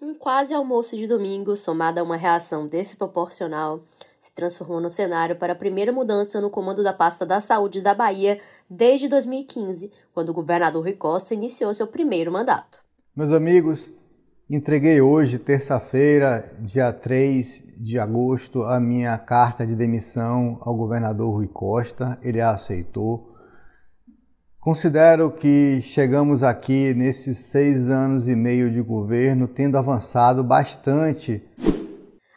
Um quase almoço de domingo, somado a uma reação desproporcional, se transformou no cenário para a primeira mudança no comando da pasta da saúde da Bahia desde 2015, quando o governador Rui Costa iniciou seu primeiro mandato. Meus amigos, entreguei hoje, terça-feira, dia 3 de agosto, a minha carta de demissão ao governador Rui Costa. Ele a aceitou. Considero que chegamos aqui nesses seis anos e meio de governo tendo avançado bastante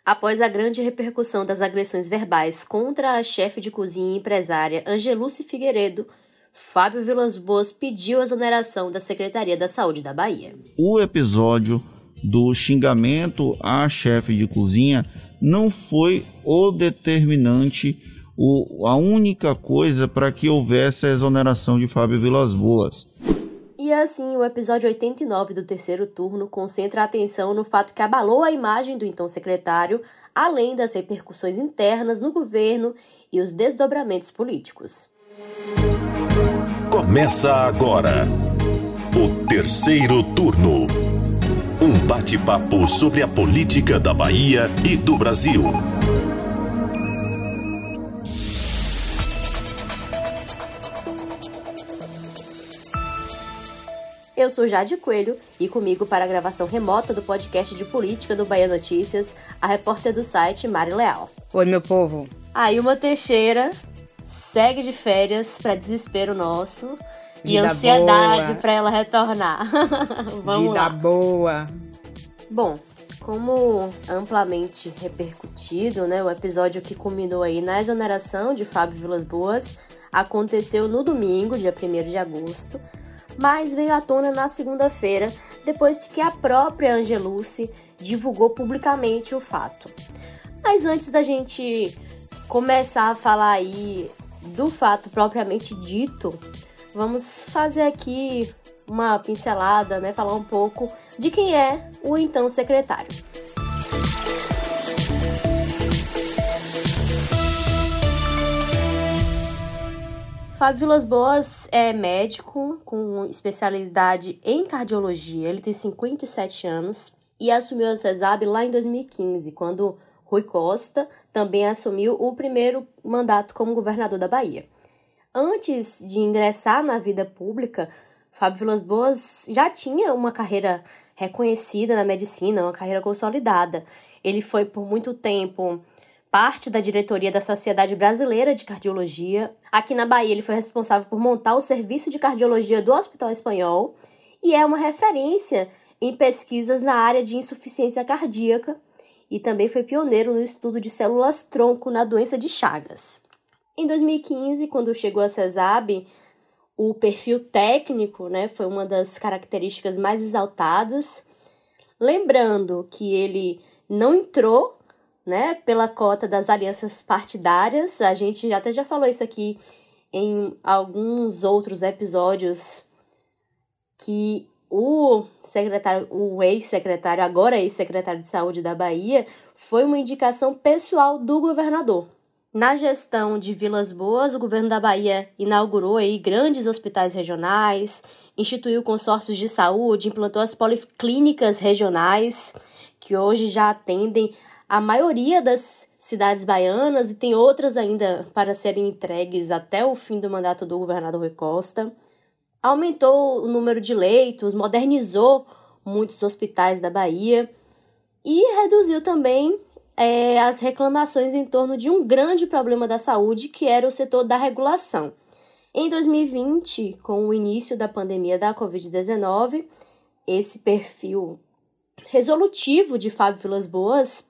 após a grande repercussão das agressões verbais contra a chefe de cozinha e empresária Angeluce Figueiredo, Fábio Vilas Boas pediu a exoneração da Secretaria da Saúde da Bahia. O episódio do xingamento à chefe de cozinha não foi o determinante, o, a única coisa para que houvesse a exoneração de Fábio Vilas Boas. E assim, o episódio 89 do terceiro turno concentra a atenção no fato que abalou a imagem do então secretário, além das repercussões internas no governo e os desdobramentos políticos. Começa agora o terceiro turno. Um bate-papo sobre a política da Bahia e do Brasil. Eu sou Jade Coelho e comigo para a gravação remota do podcast de política do Bahia Notícias, a repórter do site Mari Leal. Oi, meu povo. A Ilma Teixeira segue de férias para desespero nosso e Vida ansiedade para ela retornar. Vamos Vida lá. boa. Bom, como amplamente repercutido, né, o episódio que culminou aí na exoneração de Fábio Vilas Boas aconteceu no domingo, dia 1 de agosto, mas veio à tona na segunda-feira, depois que a própria Angelucci divulgou publicamente o fato. Mas antes da gente começar a falar aí do fato propriamente dito, vamos fazer aqui uma pincelada, né, falar um pouco de quem é o então secretário. Fábio Vilas Boas é médico com especialidade em cardiologia. Ele tem 57 anos e assumiu a CESAB lá em 2015, quando Rui Costa também assumiu o primeiro mandato como governador da Bahia. Antes de ingressar na vida pública, Fábio Vilas Boas já tinha uma carreira reconhecida na medicina, uma carreira consolidada. Ele foi por muito tempo parte da diretoria da Sociedade Brasileira de Cardiologia. Aqui na Bahia, ele foi responsável por montar o serviço de cardiologia do Hospital Espanhol e é uma referência em pesquisas na área de insuficiência cardíaca e também foi pioneiro no estudo de células tronco na doença de Chagas. Em 2015, quando chegou a CESAB, o perfil técnico né, foi uma das características mais exaltadas. Lembrando que ele não entrou né, pela cota das alianças partidárias. A gente até já falou isso aqui em alguns outros episódios que o secretário, o ex-secretário, agora ex-secretário de Saúde da Bahia, foi uma indicação pessoal do governador. Na gestão de Vilas Boas, o governo da Bahia inaugurou aí grandes hospitais regionais, instituiu consórcios de saúde, implantou as policlínicas regionais, que hoje já atendem a maioria das cidades baianas e tem outras ainda para serem entregues até o fim do mandato do governador Rui Costa. Aumentou o número de leitos, modernizou muitos hospitais da Bahia e reduziu também é, as reclamações em torno de um grande problema da saúde, que era o setor da regulação. Em 2020, com o início da pandemia da Covid-19, esse perfil resolutivo de Fábio Vilas Boas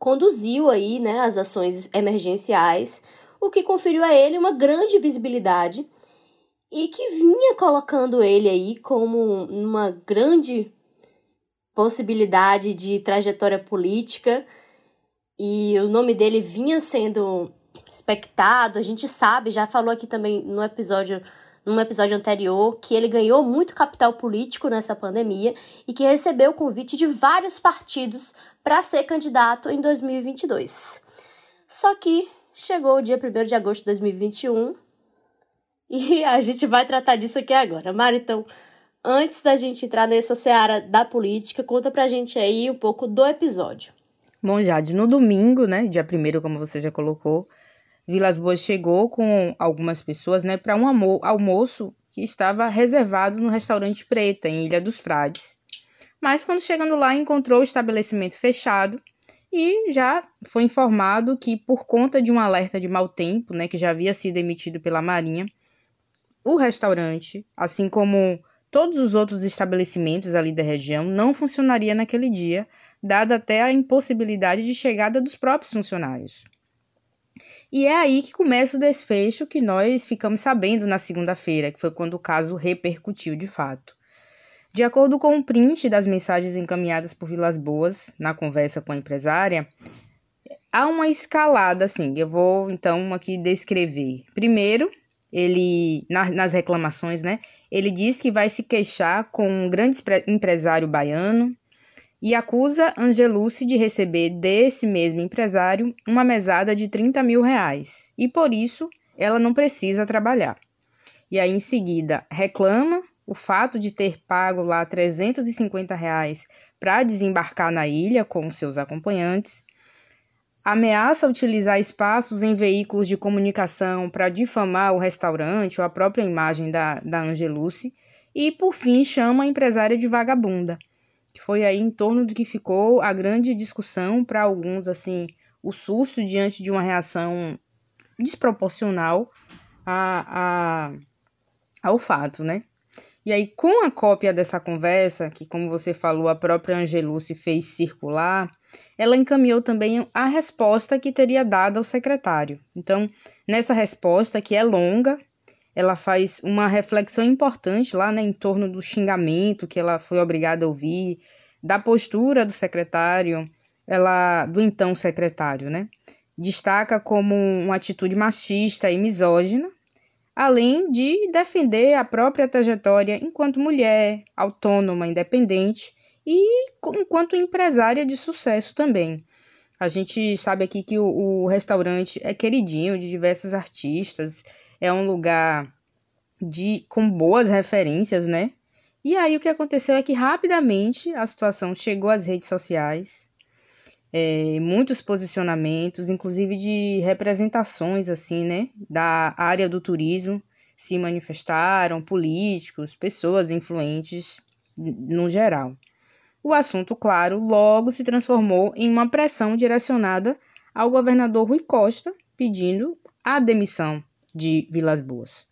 conduziu aí, né, as ações emergenciais, o que conferiu a ele uma grande visibilidade e que vinha colocando ele aí como uma grande possibilidade de trajetória política e o nome dele vinha sendo expectado. A gente sabe, já falou aqui também no episódio num episódio anterior que ele ganhou muito capital político nessa pandemia e que recebeu o convite de vários partidos para ser candidato em 2022. Só que chegou o dia 1 de agosto de 2021 e a gente vai tratar disso aqui agora. Mari, então, antes da gente entrar nessa seara da política, conta pra gente aí um pouco do episódio. Bom, Jade, no domingo, né, dia primeiro, como você já colocou, Vilas Boas chegou com algumas pessoas, né, para um almoço que estava reservado no restaurante Preta, em Ilha dos Frades. Mas quando chegando lá, encontrou o estabelecimento fechado e já foi informado que, por conta de um alerta de mau tempo, né, que já havia sido emitido pela Marinha, o restaurante, assim como todos os outros estabelecimentos ali da região, não funcionaria naquele dia, dada até a impossibilidade de chegada dos próprios funcionários. E é aí que começa o desfecho que nós ficamos sabendo na segunda-feira, que foi quando o caso repercutiu de fato. De acordo com o print das mensagens encaminhadas por Vilas Boas na conversa com a empresária, há uma escalada assim. Eu vou então aqui descrever. Primeiro, ele nas reclamações, né? Ele diz que vai se queixar com um grande empresário baiano e acusa Angelucci de receber desse mesmo empresário uma mesada de 30 mil reais. E por isso ela não precisa trabalhar. E aí em seguida reclama o fato de ter pago lá 350 reais para desembarcar na ilha com seus acompanhantes, ameaça utilizar espaços em veículos de comunicação para difamar o restaurante ou a própria imagem da, da Angelucci, e por fim chama a empresária de vagabunda, que foi aí em torno do que ficou a grande discussão para alguns, assim, o susto diante de uma reação desproporcional a, a, ao fato, né? E aí, com a cópia dessa conversa, que, como você falou, a própria Angelucci fez circular, ela encaminhou também a resposta que teria dado ao secretário. Então, nessa resposta, que é longa, ela faz uma reflexão importante lá né, em torno do xingamento que ela foi obrigada a ouvir, da postura do secretário, ela do então secretário, né? Destaca como uma atitude machista e misógina, além de defender a própria trajetória enquanto mulher, autônoma, independente e enquanto empresária de sucesso também. A gente sabe aqui que o, o restaurante é queridinho de diversos artistas, é um lugar de com boas referências, né? E aí o que aconteceu é que rapidamente a situação chegou às redes sociais é, muitos posicionamentos, inclusive de representações assim, né, da área do turismo se manifestaram, políticos, pessoas influentes no geral. O assunto, claro, logo se transformou em uma pressão direcionada ao governador Rui Costa, pedindo a demissão de Vilas Boas.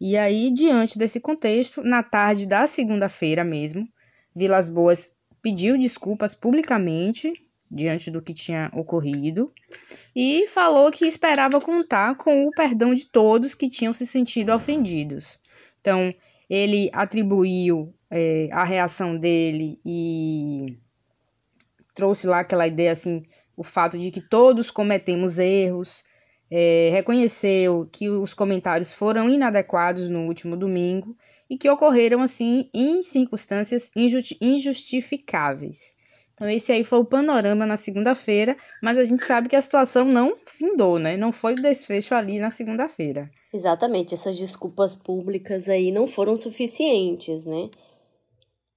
E aí, diante desse contexto, na tarde da segunda-feira mesmo, Vilas Boas pediu desculpas publicamente diante do que tinha ocorrido e falou que esperava contar com o perdão de todos que tinham se sentido ofendidos. Então, ele atribuiu é, a reação dele e trouxe lá aquela ideia assim, o fato de que todos cometemos erros, é, reconheceu que os comentários foram inadequados no último domingo e que ocorreram assim em circunstâncias injustificáveis. Então, esse aí foi o panorama na segunda-feira, mas a gente sabe que a situação não findou, né? Não foi o desfecho ali na segunda-feira. Exatamente, essas desculpas públicas aí não foram suficientes, né?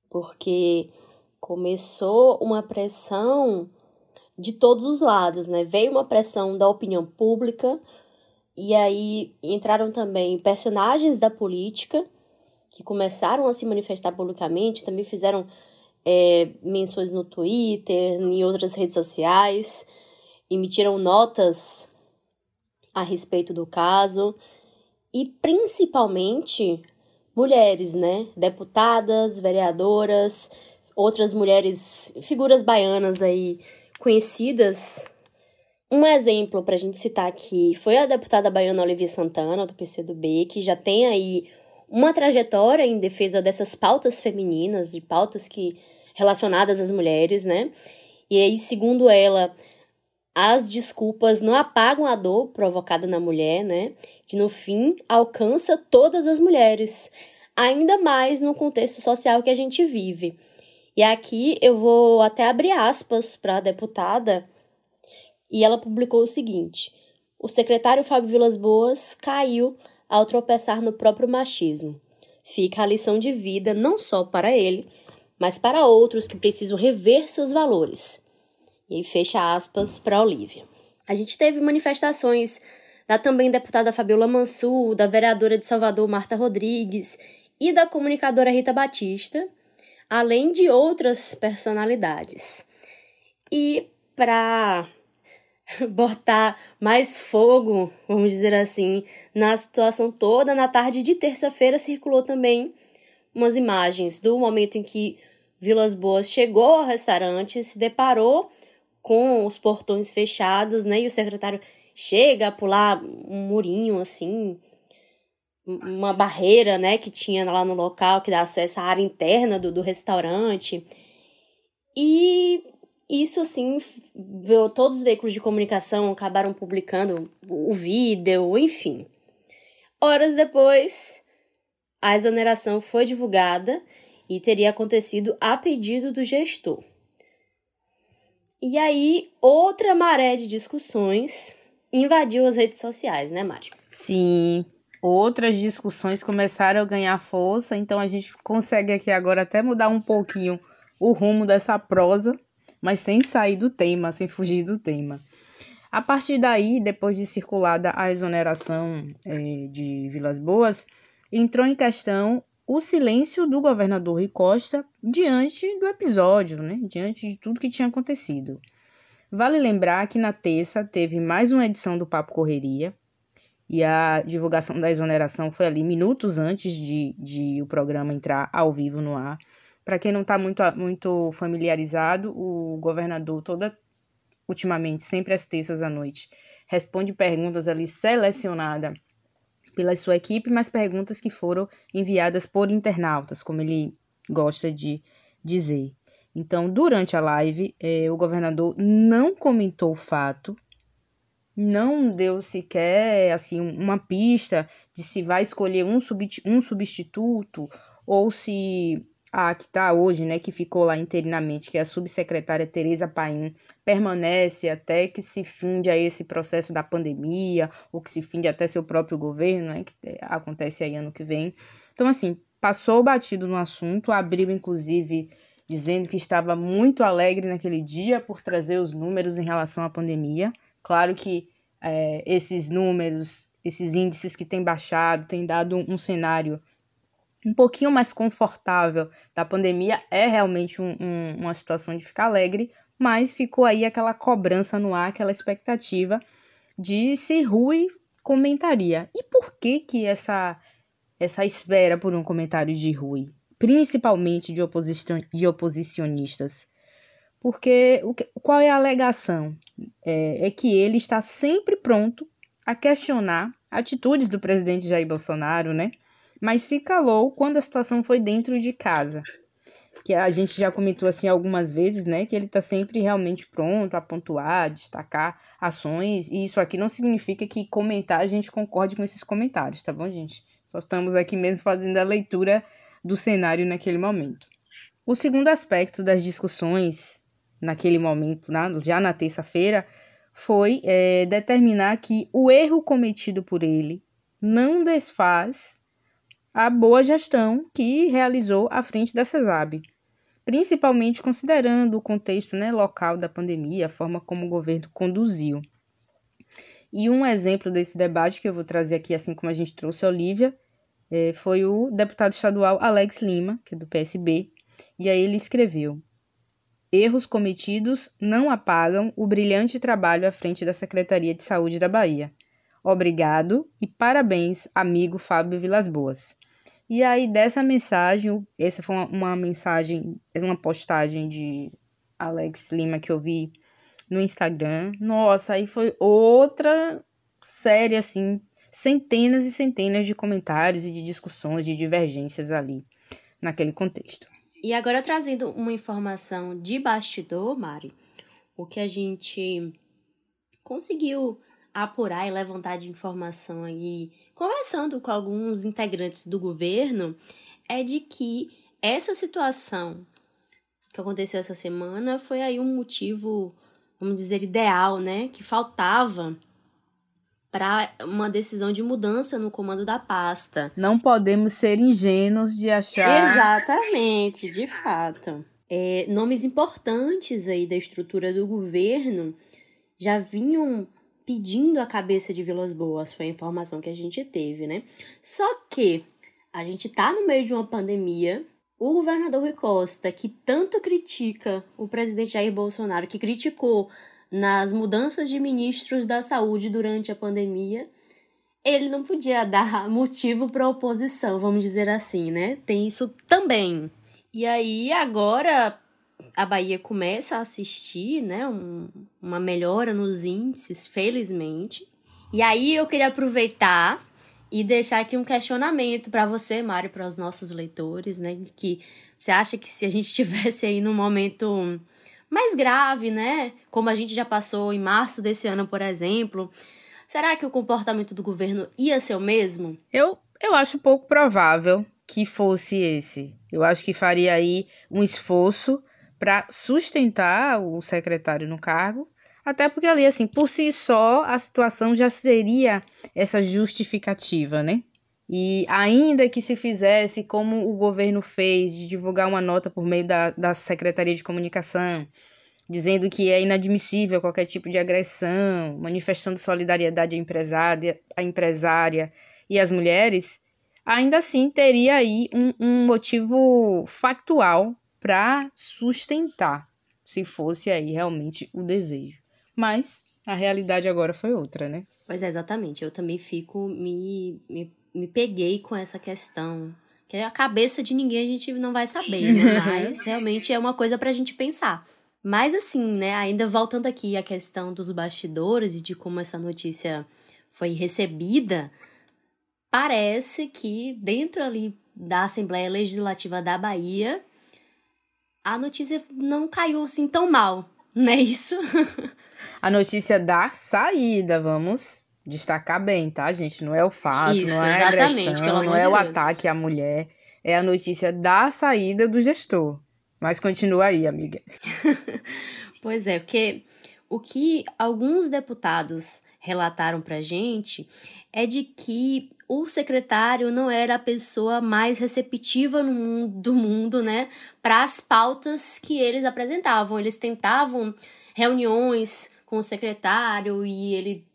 Porque começou uma pressão de todos os lados, né? Veio uma pressão da opinião pública e aí entraram também personagens da política que começaram a se manifestar publicamente, também fizeram é, menções no Twitter, em outras redes sociais, emitiram notas a respeito do caso e principalmente mulheres, né? Deputadas, vereadoras, outras mulheres, figuras baianas aí conhecidas. Um exemplo para a gente citar aqui foi a deputada baiana Olivia Santana, do PCdoB, que já tem aí uma trajetória em defesa dessas pautas femininas, de pautas que relacionadas às mulheres, né? E aí, segundo ela, as desculpas não apagam a dor provocada na mulher, né? Que no fim alcança todas as mulheres, ainda mais no contexto social que a gente vive. E aqui eu vou até abrir aspas para a deputada, e ela publicou o seguinte: O secretário Fábio Vilas Boas caiu ao tropeçar no próprio machismo. fica a lição de vida não só para ele, mas para outros que precisam rever seus valores. E fecha aspas para Olivia. A gente teve manifestações da também deputada Fabiola Mansur, da vereadora de Salvador Marta Rodrigues e da comunicadora Rita Batista, além de outras personalidades. E para botar mais fogo, vamos dizer assim, na situação toda, na tarde de terça-feira circulou também umas imagens do momento em que Vilas Boas chegou ao restaurante, se deparou com os portões fechados, né? E o secretário chega a pular um murinho assim, uma barreira, né, que tinha lá no local que dá acesso à área interna do, do restaurante. E isso, assim, todos os veículos de comunicação acabaram publicando o vídeo, enfim. Horas depois, a exoneração foi divulgada e teria acontecido a pedido do gestor. E aí, outra maré de discussões invadiu as redes sociais, né, Mari? Sim, outras discussões começaram a ganhar força, então a gente consegue aqui agora até mudar um pouquinho o rumo dessa prosa mas sem sair do tema, sem fugir do tema. A partir daí, depois de circulada a exoneração é, de Vilas Boas, entrou em questão o silêncio do governador Rui Costa diante do episódio, né? diante de tudo que tinha acontecido. Vale lembrar que na terça teve mais uma edição do Papo Correria, e a divulgação da exoneração foi ali minutos antes de, de o programa entrar ao vivo no ar. Para quem não está muito, muito familiarizado, o governador, toda ultimamente, sempre às terças à noite, responde perguntas ali selecionadas pela sua equipe, mas perguntas que foram enviadas por internautas, como ele gosta de dizer. Então, durante a live, eh, o governador não comentou o fato, não deu sequer assim uma pista de se vai escolher um, um substituto ou se a que está hoje, né, que ficou lá interinamente, que é a subsecretária Tereza Paim, permanece até que se finde a esse processo da pandemia, ou que se finde até seu próprio governo, né, que acontece aí ano que vem. Então, assim, passou batido no assunto, abriu, inclusive, dizendo que estava muito alegre naquele dia por trazer os números em relação à pandemia. Claro que é, esses números, esses índices que têm baixado, têm dado um, cenário um pouquinho mais confortável da pandemia é realmente um, um, uma situação de ficar alegre, mas ficou aí aquela cobrança no ar, aquela expectativa de se Rui comentaria. E por que que essa essa espera por um comentário de Rui, principalmente de, oposici de oposicionistas? Porque o que, qual é a alegação? É, é que ele está sempre pronto a questionar atitudes do presidente Jair Bolsonaro, né? mas se calou quando a situação foi dentro de casa. Que a gente já comentou assim algumas vezes, né, que ele está sempre realmente pronto a pontuar, destacar ações, e isso aqui não significa que comentar a gente concorde com esses comentários, tá bom, gente? Só estamos aqui mesmo fazendo a leitura do cenário naquele momento. O segundo aspecto das discussões naquele momento, na, já na terça-feira, foi é, determinar que o erro cometido por ele não desfaz a boa gestão que realizou à frente da CESAB, principalmente considerando o contexto né, local da pandemia, a forma como o governo conduziu. E um exemplo desse debate que eu vou trazer aqui, assim como a gente trouxe a Olivia, é, foi o deputado estadual Alex Lima, que é do PSB, e aí ele escreveu: Erros cometidos não apagam o brilhante trabalho à frente da Secretaria de Saúde da Bahia. Obrigado e parabéns, amigo Fábio Vilas Boas. E aí, dessa mensagem, essa foi uma, uma mensagem, uma postagem de Alex Lima que eu vi no Instagram. Nossa, aí foi outra série, assim, centenas e centenas de comentários e de discussões, de divergências ali, naquele contexto. E agora trazendo uma informação de bastidor, Mari, o que a gente conseguiu apurar e levantar de informação aí, conversando com alguns integrantes do governo, é de que essa situação que aconteceu essa semana foi aí um motivo, vamos dizer, ideal, né? Que faltava para uma decisão de mudança no comando da pasta. Não podemos ser ingênuos de achar. Exatamente, de fato. É, nomes importantes aí da estrutura do governo já vinham pedindo a cabeça de Vilas Boas, foi a informação que a gente teve, né? Só que a gente tá no meio de uma pandemia. O governador Rui Costa, que tanto critica o presidente Jair Bolsonaro, que criticou nas mudanças de ministros da saúde durante a pandemia, ele não podia dar motivo para oposição, vamos dizer assim, né? Tem isso também. E aí agora a Bahia começa a assistir, né, um, uma melhora nos índices, felizmente. E aí eu queria aproveitar e deixar aqui um questionamento para você, Mário, para os nossos leitores, né, que você acha que se a gente estivesse aí num momento mais grave, né, como a gente já passou em março desse ano, por exemplo, será que o comportamento do governo ia ser o mesmo? Eu, eu acho pouco provável que fosse esse. Eu acho que faria aí um esforço para sustentar o secretário no cargo, até porque ali, assim, por si só, a situação já seria essa justificativa, né? E ainda que se fizesse como o governo fez, de divulgar uma nota por meio da, da Secretaria de Comunicação, dizendo que é inadmissível qualquer tipo de agressão, manifestando solidariedade à empresária, à empresária e às mulheres, ainda assim teria aí um, um motivo factual para sustentar, se fosse aí realmente o desejo. Mas a realidade agora foi outra, né? Pois é, exatamente. Eu também fico, me, me, me peguei com essa questão. Que a cabeça de ninguém a gente não vai saber, né? Mas realmente é uma coisa pra gente pensar. Mas assim, né, ainda voltando aqui à questão dos bastidores e de como essa notícia foi recebida, parece que dentro ali da Assembleia Legislativa da Bahia a notícia não caiu assim tão mal, não é isso? a notícia da saída, vamos destacar bem, tá, gente? Não é o fato, isso, não é a agressão, não é o Deus. ataque à mulher, é a notícia da saída do gestor. Mas continua aí, amiga. pois é, porque o que alguns deputados relataram pra gente é de que o secretário não era a pessoa mais receptiva no mundo, do mundo, né, para as pautas que eles apresentavam. Eles tentavam reuniões com o secretário e ele,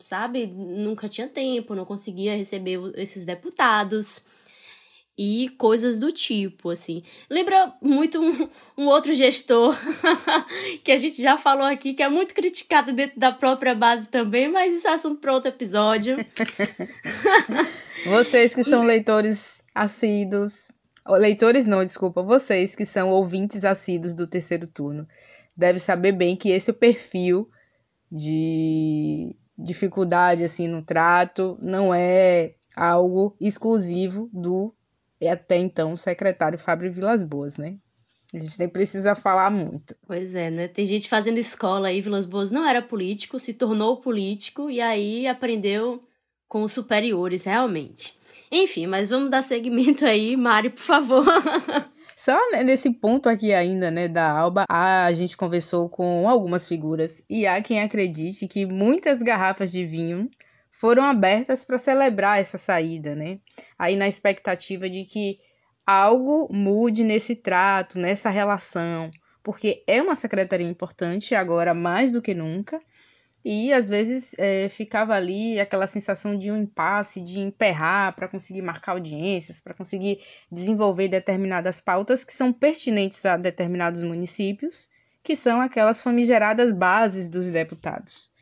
sabe, nunca tinha tempo, não conseguia receber esses deputados e coisas do tipo, assim. Lembra muito um, um outro gestor que a gente já falou aqui, que é muito criticado dentro da própria base também, mas isso é assunto para outro episódio. vocês que são leitores assíduos, leitores não, desculpa, vocês que são ouvintes assíduos do terceiro turno, devem saber bem que esse é o perfil de dificuldade assim no trato, não é algo exclusivo do até então secretário Fábio Vilas Boas, né? A gente nem precisa falar muito. Pois é, né? Tem gente fazendo escola aí, Vilas Boas não era político, se tornou político e aí aprendeu com os superiores, realmente. Enfim, mas vamos dar seguimento aí, Mário, por favor. Só nesse ponto aqui ainda, né, da Alba, a gente conversou com algumas figuras e há quem acredite que muitas garrafas de vinho foram abertas para celebrar essa saída, né? Aí na expectativa de que algo mude nesse trato, nessa relação, porque é uma secretaria importante agora mais do que nunca. E às vezes é, ficava ali aquela sensação de um impasse, de emperrar para conseguir marcar audiências, para conseguir desenvolver determinadas pautas que são pertinentes a determinados municípios, que são aquelas famigeradas bases dos deputados.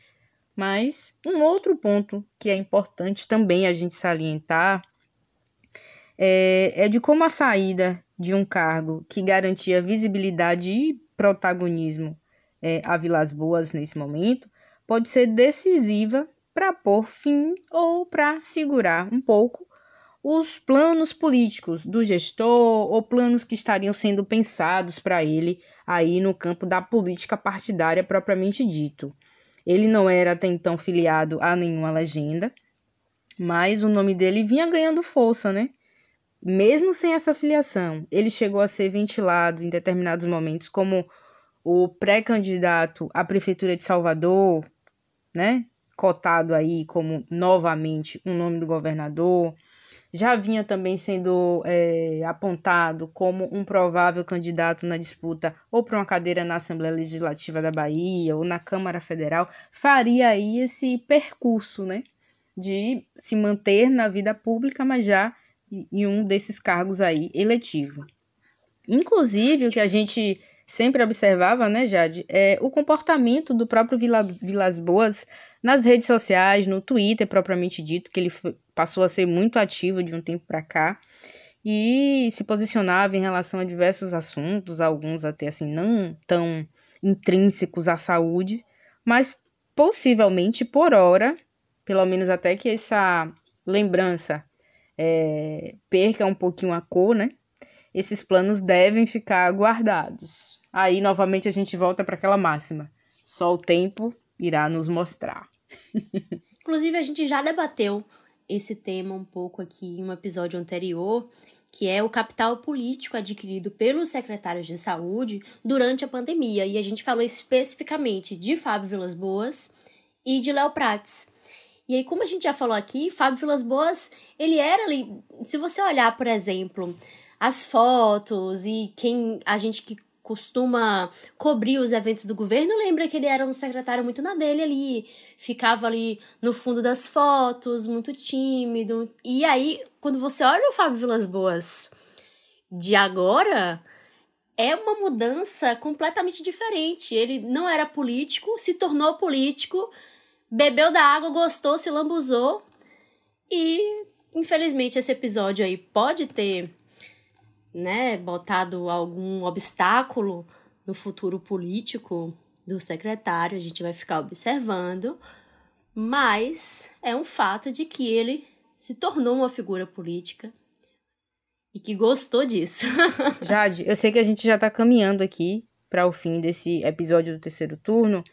Mas um outro ponto que é importante também a gente salientar é, é de como a saída de um cargo que garantia visibilidade e protagonismo é, a Vilas Boas nesse momento pode ser decisiva para pôr fim ou para segurar um pouco os planos políticos do gestor ou planos que estariam sendo pensados para ele aí no campo da política partidária propriamente dito. Ele não era até então filiado a nenhuma legenda, mas o nome dele vinha ganhando força, né? Mesmo sem essa filiação, ele chegou a ser ventilado em determinados momentos como o pré-candidato à prefeitura de Salvador, né? cotado aí como novamente um nome do governador, já vinha também sendo é, apontado como um provável candidato na disputa ou para uma cadeira na Assembleia Legislativa da Bahia ou na Câmara Federal, faria aí esse percurso, né, de se manter na vida pública, mas já em um desses cargos aí eletivo. Inclusive, o que a gente sempre observava, né, Jade, é o comportamento do próprio Vilas, Vilas Boas nas redes sociais, no Twitter propriamente dito, que ele passou a ser muito ativo de um tempo para cá e se posicionava em relação a diversos assuntos, alguns até assim não tão intrínsecos à saúde, mas possivelmente por hora, pelo menos até que essa lembrança é, perca um pouquinho a cor, né? Esses planos devem ficar guardados. Aí, novamente, a gente volta para aquela máxima: só o tempo irá nos mostrar. Inclusive, a gente já debateu esse tema um pouco aqui em um episódio anterior, que é o capital político adquirido pelos secretários de saúde durante a pandemia. E a gente falou especificamente de Fábio Vilas Boas e de Léo Prates. E aí, como a gente já falou aqui, Fábio Vilas Boas, ele era ali. Se você olhar, por exemplo, as fotos e quem a gente que costuma cobrir os eventos do governo lembra que ele era um secretário muito na dele ali, ficava ali no fundo das fotos, muito tímido. E aí, quando você olha o Fábio Vilas Boas de agora, é uma mudança completamente diferente. Ele não era político, se tornou político, bebeu da água, gostou, se lambuzou. E, infelizmente, esse episódio aí pode ter né, botado algum obstáculo no futuro político do secretário, a gente vai ficar observando, mas é um fato de que ele se tornou uma figura política e que gostou disso. Jade, eu sei que a gente já está caminhando aqui para o fim desse episódio do terceiro turno,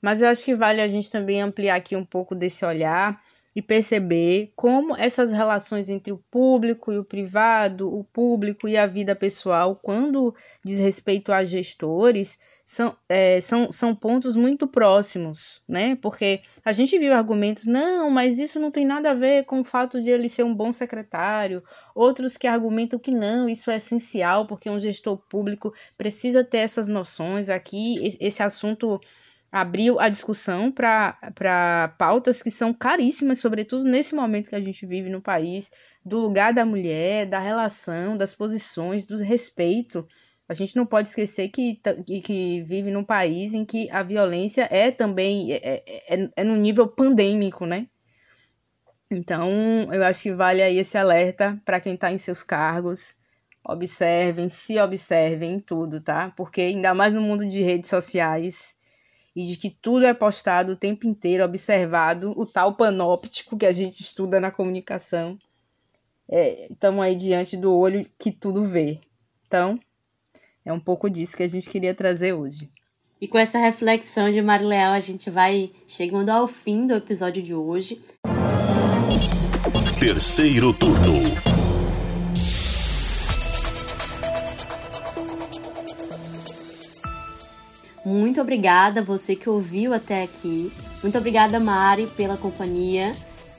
mas eu acho que vale a gente também ampliar aqui um pouco desse olhar e perceber como essas relações entre o público e o privado, o público e a vida pessoal, quando diz respeito a gestores, são, é, são, são pontos muito próximos, né? Porque a gente viu argumentos, não, mas isso não tem nada a ver com o fato de ele ser um bom secretário, outros que argumentam que não, isso é essencial, porque um gestor público precisa ter essas noções. Aqui, esse assunto abriu a discussão para pautas que são caríssimas, sobretudo nesse momento que a gente vive no país, do lugar da mulher, da relação, das posições, do respeito. A gente não pode esquecer que, que, vive num país em que a violência é também é, é, é, é no nível pandêmico, né? Então, eu acho que vale aí esse alerta para quem está em seus cargos. Observem, se observem em tudo, tá? Porque ainda mais no mundo de redes sociais, e de que tudo é postado o tempo inteiro, observado, o tal panóptico que a gente estuda na comunicação. Estamos é, aí diante do olho que tudo vê. Então, é um pouco disso que a gente queria trazer hoje. E com essa reflexão de Mari Leal, a gente vai chegando ao fim do episódio de hoje. Terceiro turno. Muito obrigada você que ouviu até aqui. Muito obrigada, Mari, pela companhia.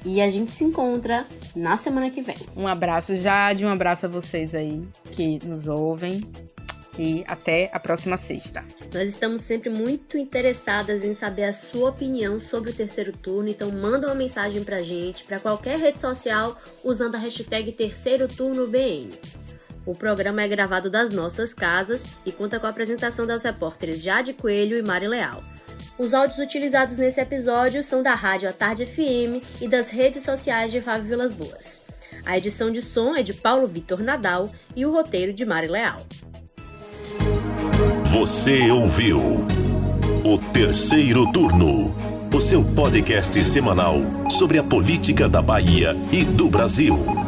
E a gente se encontra na semana que vem. Um abraço, Jade, um abraço a vocês aí que nos ouvem. E até a próxima sexta. Nós estamos sempre muito interessadas em saber a sua opinião sobre o terceiro turno, então manda uma mensagem pra gente para qualquer rede social usando a hashtag terceiro turno BN. O programa é gravado das nossas casas e conta com a apresentação das repórteres Jade Coelho e Mari Leal. Os áudios utilizados nesse episódio são da Rádio A Tarde FM e das redes sociais de Fábio Vilas Boas. A edição de som é de Paulo Vitor Nadal e o roteiro de Mari Leal. Você ouviu o terceiro turno, o seu podcast semanal sobre a política da Bahia e do Brasil.